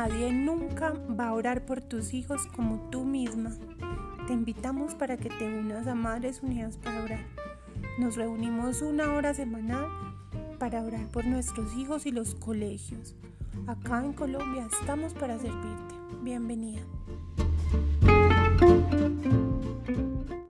nadie nunca va a orar por tus hijos como tú misma. Te invitamos para que te unas a Madres Unidas para orar. Nos reunimos una hora semanal para orar por nuestros hijos y los colegios. Acá en Colombia estamos para servirte. Bienvenida.